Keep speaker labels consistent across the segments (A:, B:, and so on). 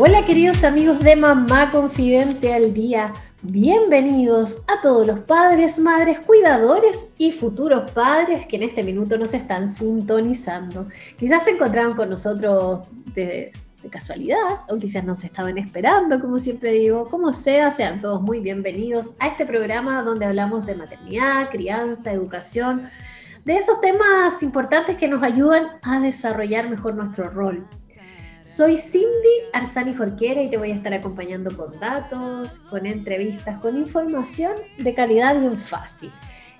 A: Hola queridos amigos de Mamá Confidente al Día. Bienvenidos a todos los padres, madres, cuidadores y futuros padres que en este minuto nos están sintonizando. Quizás se encontraron con nosotros de, casualidad o quizás nos estaban esperando, como siempre digo. Como sea, sean todos muy bienvenidos a este programa donde hablamos de maternidad, crianza, educación, de esos temas importantes que nos ayudan a desarrollar mejor nuestro rol soy Cindy Arzani Jorquera y te voy a estar acompañando con datos, con entrevistas, con información de calidad bien fácil.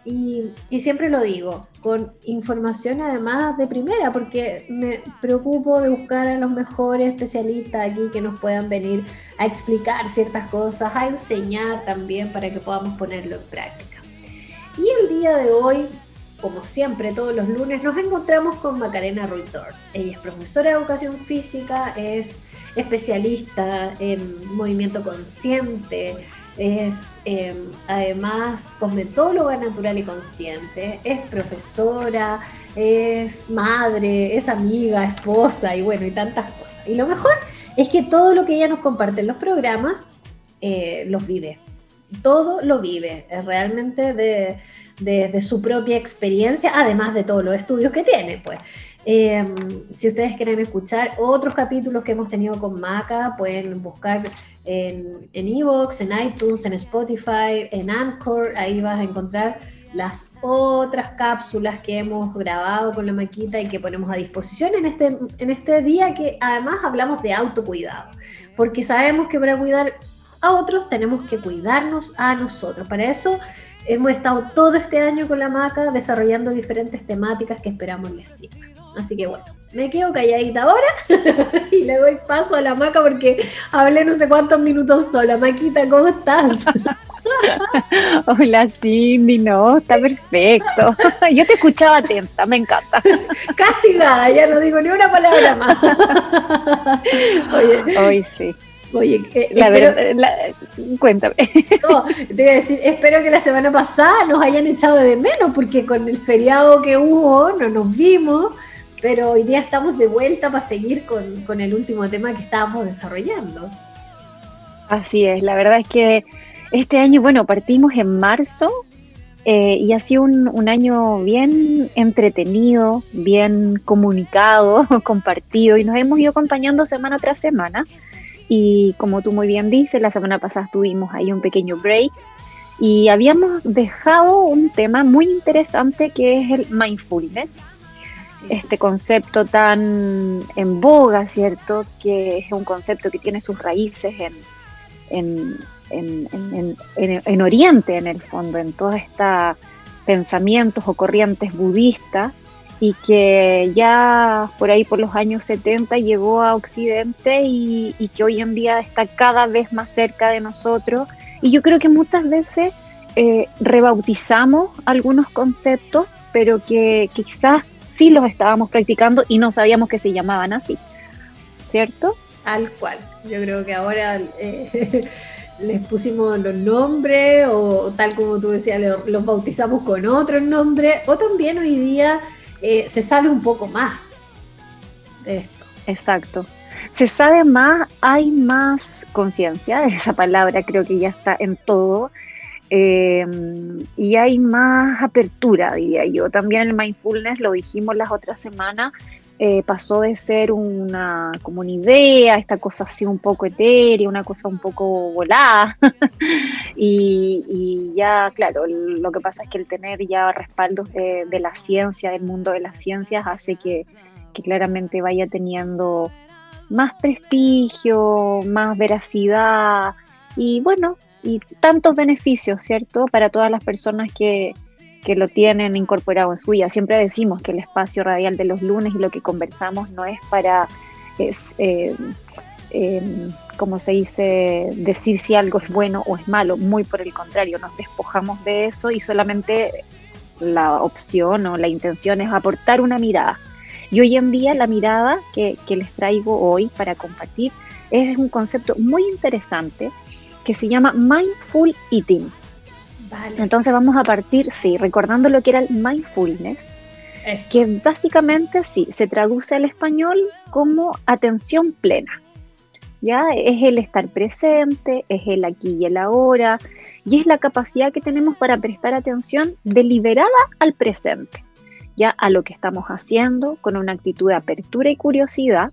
A: Y, y, siempre lo digo, con información además de primera, porque me preocupo de buscar a los mejores especialistas aquí que nos puedan venir a explicar ciertas cosas, a enseñar también para que podamos ponerlo en práctica. Y el día de hoy como siempre, todos los lunes nos encontramos con Macarena Ruitor. Ella es profesora de educación física, es especialista en movimiento consciente, es em, además cosmetóloga natural y consciente, es profesora, es madre, es amiga, esposa y bueno, y tantas cosas. Y lo mejor es que todo lo que ella nos comparte en los programas eh, los vive. Todo lo vive. Es realmente de de, su propia experiencia, además de todos los estudios que tiene, pues. Eh, si ustedes quieren escuchar otros capítulos que hemos tenido con Maca, pueden buscar en Evox, en, iTunes, en Spotify, en Anchor, ahí vas a encontrar las otras cápsulas que hemos grabado con la maquita y que ponemos a disposición en este, en este día que además hablamos de autocuidado, porque sabemos que para cuidar a otros tenemos que cuidarnos a nosotros. Para eso hemos estado todo este año con la maca desarrollando diferentes temáticas que esperamos les sirvan. Así que bueno, me quedo calladita ahora y le doy paso a la maca porque hablé no sé cuántos minutos sola. Maquita, ¿cómo estás?
B: Hola Cindy, no, está perfecto. Yo te escuchaba atenta, me encanta.
A: Castigada, ya no digo ni una palabra más.
B: Oye, hoy sí.
A: Oye, eh, la cuéntame. No, te voy a decir, espero que la semana pasada nos hayan echado de menos, porque con el feriado que hubo no nos vimos, pero hoy día estamos de vuelta para seguir con, el último tema que estábamos desarrollando.
B: Así es, la verdad es que este año, bueno, partimos en marzo eh, y ha sido un, un, año bien entretenido, bien comunicado, compartido y nos hemos ido acompañando semana tras semana. Y como tú muy bien dices, la semana pasada tuvimos ahí un pequeño break y habíamos dejado un tema muy interesante que es el mindfulness. Este concepto tan en boga, ¿cierto? Que es un concepto que tiene sus raíces en, en, en Oriente, en el fondo, en todos estos pensamientos o corrientes budistas y que ya por ahí por los años 70 llegó a Occidente y, que hoy en día está cada vez más cerca de nosotros. Y yo creo que muchas veces eh, rebautizamos algunos conceptos, pero que, quizás sí los estábamos practicando y no sabíamos que se llamaban así, ¿cierto?
A: Tal cual. Yo creo que ahora eh, les pusimos los nombres o tal como tú decías, los bautizamos con otros nombres o también hoy día eh, se sabe un poco más de esto.
B: Exacto. Se sabe más, hay más conciencia, esa palabra creo que ya está en todo, em, y hay más apertura, diría yo. También el mindfulness, lo dijimos las otras semanas, eh, pasó de ser una como una idea, esta cosa así un poco etérea, una cosa un poco volada. y, ya, claro, lo que pasa es que el tener ya respaldos de, la ciencia, del mundo de las ciencias, hace que, claramente vaya teniendo más prestigio, más veracidad y bueno, y tantos beneficios, ¿cierto? Para todas las personas que, que lo tienen incorporado en su vida. Siempre decimos que el espacio radial de los lunes y lo que conversamos no es para es, eh, em, como se dice, decir si algo es bueno o es malo, muy por el contrario, nos despojamos de eso y solamente la opción o la intención es aportar una mirada. Y hoy en día la mirada que, les traigo hoy para compartir es un concepto muy interesante que se llama Mindful Eating. Entonces vamos a partir, sí, recordando lo que era el mindfulness, que básicamente sí, se traduce al español como atención plena. ¿ya? Es el estar presente, es el aquí y el ahora, y es la capacidad que tenemos para prestar atención deliberada al presente, ya a lo que estamos haciendo, con una actitud de apertura y curiosidad,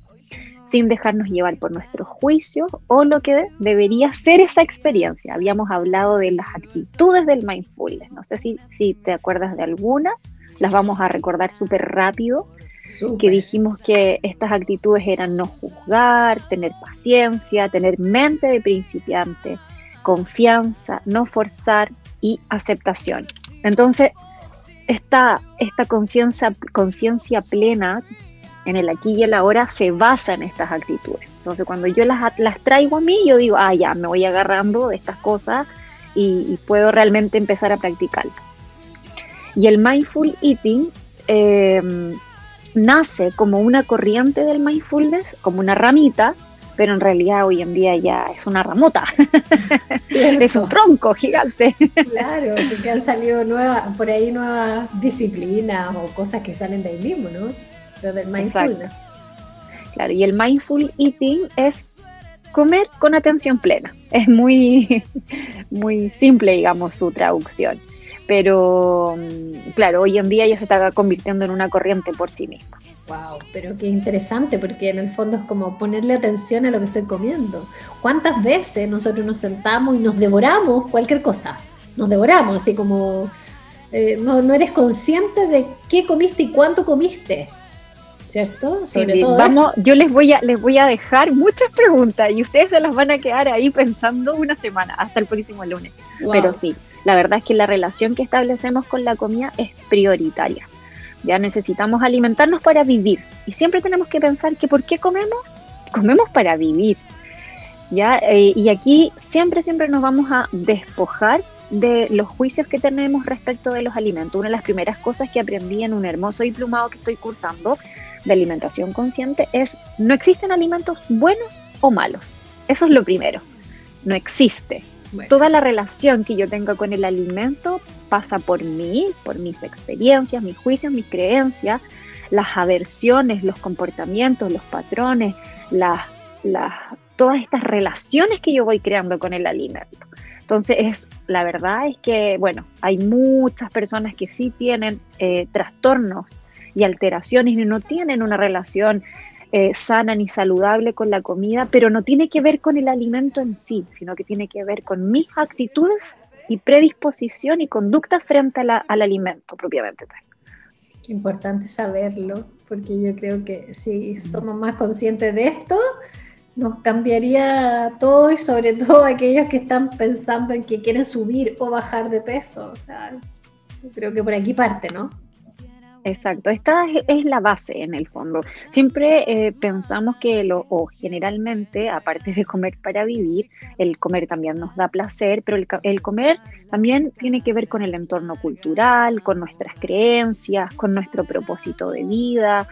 B: sin dejarnos llevar por nuestros juicios o lo que debería ser esa experiencia. Habíamos hablado de las actitudes del mindfulness, no sé si, si te acuerdas de alguna, las vamos a recordar súper rápido, que dijimos que estas actitudes eran no juzgar, tener paciencia, tener mente de principiante, confianza, no forzar y aceptación. Entonces, esta, esta conciencia plena en el aquí y el ahora se basa en estas actitudes. Entonces, cuando yo las, las traigo a mí, yo digo, ah, ya, me voy agarrando de estas cosas y, puedo realmente empezar a practicarlas. Y el mindful eating em, nace como una corriente del mindfulness, como una ramita, pero en realidad hoy en día ya es una ramota, es un tronco gigante.
A: Claro, porque han salido nuevas, por ahí nuevas disciplinas o cosas que salen de ahí mismo, ¿no? Lo del mindfulness.
B: Claro, y el mindful eating es comer con atención plena. Es muy, muy simple, digamos, su traducción pero mm, claro, hoy en día ya se está convirtiendo en una corriente por sí misma.
A: Wow, pero qué interesante, porque en el fondo es como ponerle atención a lo que estoy comiendo. ¿Cuántas veces nosotros nos sentamos y nos devoramos cualquier cosa? Nos devoramos, así como eh, no, eres consciente de qué comiste y cuánto comiste. ¿Cierto?
B: Sobre todo Vamos, yo les voy a les voy a dejar muchas preguntas y ustedes se las van a quedar ahí pensando una semana hasta el próximo lunes. Pero sí, la verdad es que la relación que establecemos con la comida es prioritaria. Ya necesitamos alimentarnos para vivir y siempre tenemos que pensar que ¿por qué comemos? Comemos para vivir. ¿ya? Eh, y aquí siempre, siempre nos vamos a despojar de los juicios que tenemos respecto de los alimentos. Una de las primeras cosas que aprendí en un hermoso diplomado que estoy cursando de alimentación consciente es no existen alimentos buenos o malos. Eso es lo primero. No existe. Toda la relación que yo tenga con el alimento pasa por mí, por mis experiencias, mis juicios, mis creencias, las aversiones, los comportamientos, los patrones, las, todas estas relaciones que yo voy creando con el alimento. Entonces, es, la verdad es que, bueno, hay muchas personas que sí tienen eh, trastornos y alteraciones y no tienen una relación eh, sana ni saludable con la comida, pero no tiene que ver con el alimento en sí, sino que tiene que ver con mis actitudes y predisposición y conducta frente al alimento propiamente tal.
A: Qué importante saberlo, porque yo creo que si somos más conscientes de esto, nos cambiaría todo y sobre todo aquellos que están pensando en que quieren subir o bajar de peso. O sea, yo creo que por aquí parte, ¿no?
B: Exacto, esta es, la base en el fondo. Siempre eh, pensamos que lo, o generalmente, aparte de comer para vivir, el comer también nos da placer, pero el, el, comer también tiene que ver con el entorno cultural, con nuestras creencias, con nuestro propósito de vida,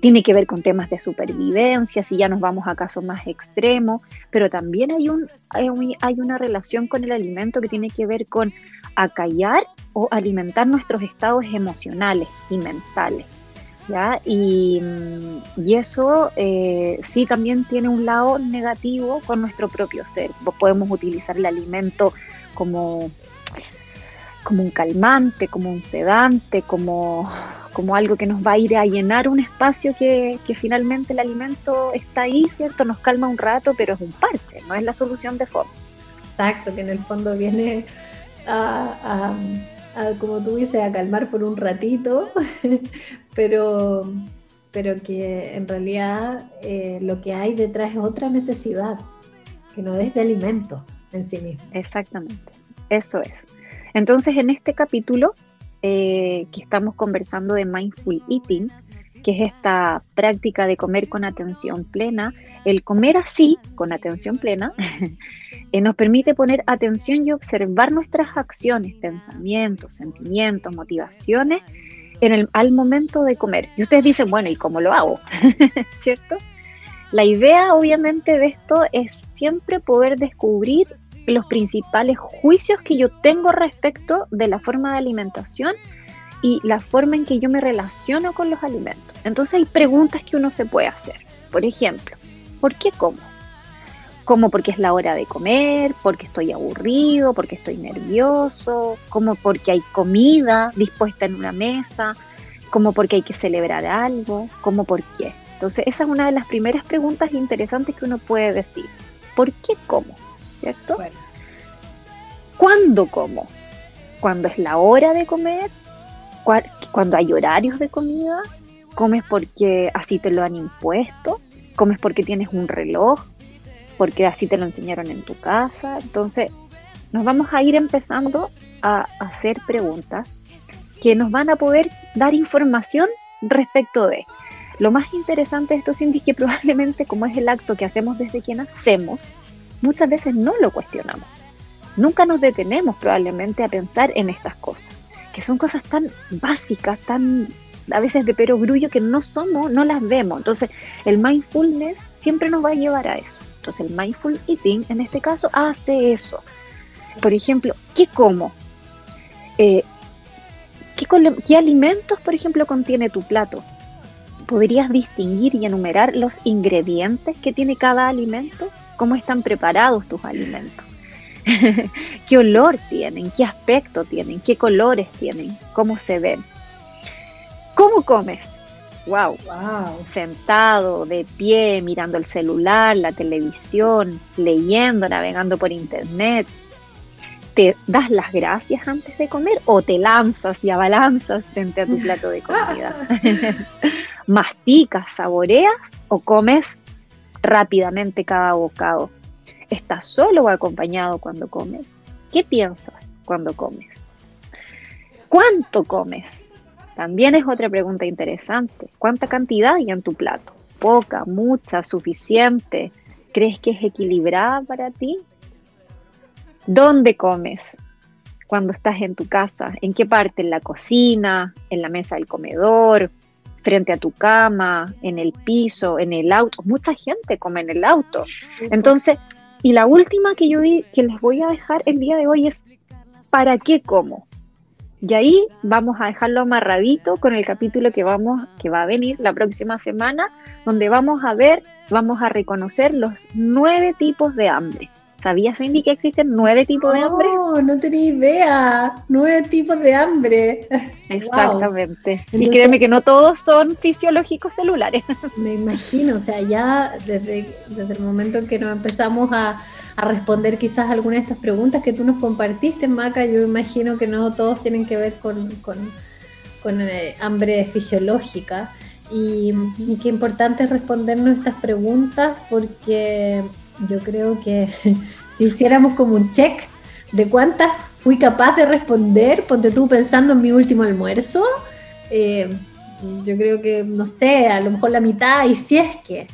B: tiene que ver con temas de supervivencia, si ya nos vamos a casos más extremos, pero también hay, un, hay, una relación con el alimento que tiene que ver con acallar o alimentar nuestros estados emocionales y mentales. ¿ya? Y, eso eh, sí también tiene un lado negativo con nuestro propio ser. Podemos utilizar el alimento como como un calmante, como un sedante, como, como algo que nos va a ir a llenar un espacio que, finalmente el alimento está ahí, ¿cierto? Nos calma un rato, pero es un parche, no es la solución de fondo.
A: Exacto, que en el fondo viene a, como tú dices, a calmar por un ratito, pero, pero que en realidad eh, lo que hay detrás es otra necesidad, que no es de alimento en sí mismo.
B: Exactamente, eso es. Entonces, en este capítulo eh, que estamos conversando de mindful eating, que es esta práctica de comer con atención plena, el comer así, con atención plena, eh, nos permite poner atención y observar nuestras acciones, pensamientos, sentimientos, motivaciones en el, al momento de comer. Y ustedes dicen, bueno, ¿y cómo lo hago? ¿Cierto? La idea, obviamente, de esto es siempre poder descubrir los principales juicios que yo tengo respecto de la forma de alimentación y la forma en que yo me relaciono con los alimentos. Entonces hay preguntas que uno se puede hacer. Por ejemplo, ¿por qué como? Como porque es la hora de comer, porque estoy aburrido, porque estoy nervioso, como porque hay comida dispuesta en una mesa, como porque hay que celebrar algo, como por qué. Entonces esa es una de las primeras preguntas interesantes que uno puede decir. ¿Por qué como? ¿Cierto? ¿Cuándo como? ¿Cuándo es la hora de comer? ¿Cuándo hay horarios de comida? ¿Comes porque así te lo han impuesto? ¿Comes porque tienes un reloj? ¿Porque así te lo enseñaron en tu casa? Entonces, nos vamos a ir empezando a hacer preguntas que nos van a poder dar información respecto de. Lo más interesante de esto, Cindy, es que probablemente como es el acto que hacemos desde que nacemos, muchas veces no lo cuestionamos. Nunca nos detenemos probablemente a pensar en estas cosas, que son cosas tan básicas, tan a veces de perogrullo que no somos, no las vemos. Entonces, el mindfulness siempre nos va a llevar a eso. Entonces, el mindful eating en este caso hace eso. Por ejemplo, ¿qué como? Eh, ¿qué, ¿Qué alimentos, por ejemplo, contiene tu plato? ¿Podrías distinguir y enumerar los ingredientes que tiene cada alimento? ¿Cómo están preparados tus alimentos? qué olor tienen, qué aspecto tienen, qué colores tienen, cómo se ven. ¿Cómo comes? Wow. wow. Sentado, de pie, mirando el celular, la televisión, leyendo, navegando por internet. ¿Te das las gracias antes de comer o te lanzas y abalanzas frente a tu plato de comida? ¿Masticas, saboreas o comes rápidamente cada bocado? ¿Estás solo o acompañado cuando comes? ¿Qué piensas cuando comes? ¿Cuánto comes? También es otra pregunta interesante. ¿Cuánta cantidad hay en tu plato? ¿Poca, mucha, suficiente? ¿Crees que es equilibrada para ti? ¿Dónde comes? Cuando estás en tu casa, ¿en qué parte? ¿En la cocina? ¿En la mesa del comedor? ¿Frente a tu cama? ¿En el piso? ¿En el auto? Mucha gente come en el auto. Entonces, y la última que yo que les voy a dejar el día de hoy es ¿para qué como? Y ahí vamos a dejarlo amarradito con el capítulo que vamos, que va a venir la próxima semana, donde vamos a ver, vamos a reconocer los nueve tipos de hambre. ¿Sabías, Cindy, que existen nueve tipos de hambre?
A: No, no tenía idea. Nueve tipos de hambre.
B: Exactamente. y créeme que no todos son fisiológicos celulares.
A: Me imagino, o sea, ya desde, desde el momento en que nos empezamos a, a responder quizás algunas de estas preguntas que tú nos compartiste, Maca, yo imagino que no todos tienen que ver con, con, con eh, hambre fisiológica. Y, y qué importante es respondernos estas preguntas porque yo creo que si hiciéramos como un check de cuántas fui capaz de responder, ponte tú pensando en mi último almuerzo, eh, yo creo que, no sé, a lo mejor la mitad, y si es que.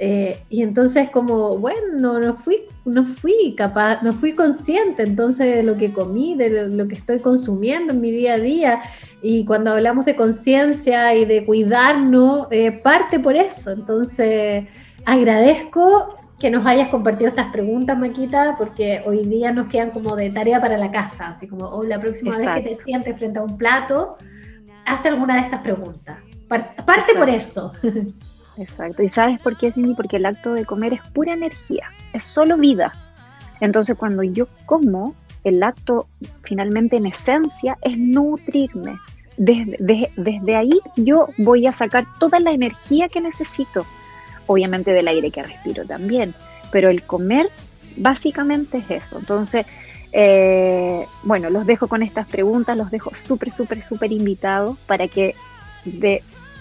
A: Eh, y entonces como, bueno, no fui, no fui capaz, no fui consciente entonces de lo que comí, de lo que estoy consumiendo en mi día a día. Y cuando hablamos de conciencia y de cuidarnos, eh, parte por eso. Entonces, agradezco que nos hayas compartido estas preguntas, Maquita, porque hoy día nos quedan como de tarea para la casa, así como oh, la próxima vez que te sientes frente a un plato, hazte alguna de estas preguntas. Parte por eso.
B: Exacto. ¿Y sabes por qué, Cindy? Porque el acto de comer es pura energía, es solo vida. Entonces, cuando yo como, el acto finalmente en esencia es nutrirme. Desde, desde ahí yo voy a sacar toda la energía que necesito obviamente del aire que respiro también, pero el comer básicamente es eso. Entonces, eh, bueno, los dejo con estas preguntas, los dejo súper, súper, súper invitados para que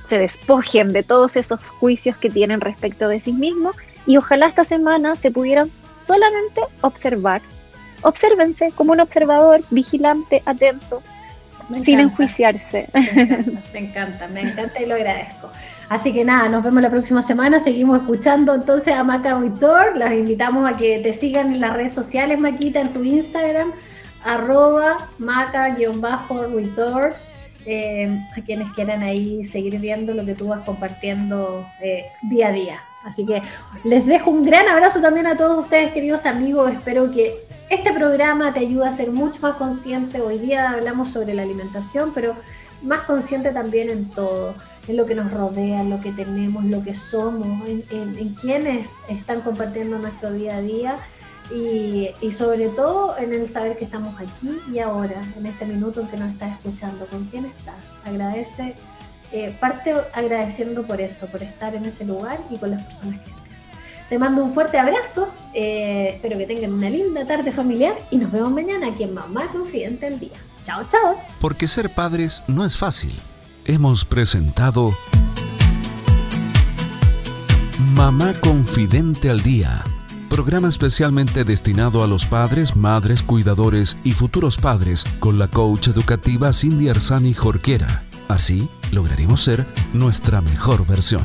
B: se despojen de todos esos juicios que tienen respecto de sí mismos y ojalá esta semana se pudieran solamente observar. Obsérvense como un observador vigilante, atento, sin enjuiciarse.
A: Me encanta, me encanta, y lo agradezco. Así que nada, nos vemos la próxima semana. Seguimos escuchando entonces a Maca Vitor. Los invitamos a que te sigan en las redes sociales, Maquita, en tu Instagram, arroba maca-ritor. Eh, a quienes quieran ahí seguir viendo lo que tú vas compartiendo eh, día a día. Así que les dejo un gran abrazo también a todos ustedes, queridos amigos. Espero que este programa te ayude a ser mucho más consciente. Hoy día hablamos sobre la alimentación, pero más consciente también en todo, en lo que nos rodea, lo que tenemos, lo que somos, en, en quienes están compartiendo nuestro día a día y, sobre todo en el saber que estamos aquí y ahora, en este minuto en que nos estás escuchando, con quién estás. Agradece, eh, parte agradeciendo por eso, por estar en ese lugar y con las personas que estés. Te mando un fuerte abrazo, eh, espero que tengan una linda tarde familiar y nos vemos mañana aquí en Mamá Confidente al Día. Chao, chao.
C: Porque ser padres no es fácil. Hemos presentado Mamá Confidente al Día programa especialmente destinado a los padres, madres, cuidadores y futuros padres con la coach educativa Cindy Arzani Jorquera. Así lograremos ser nuestra mejor versión.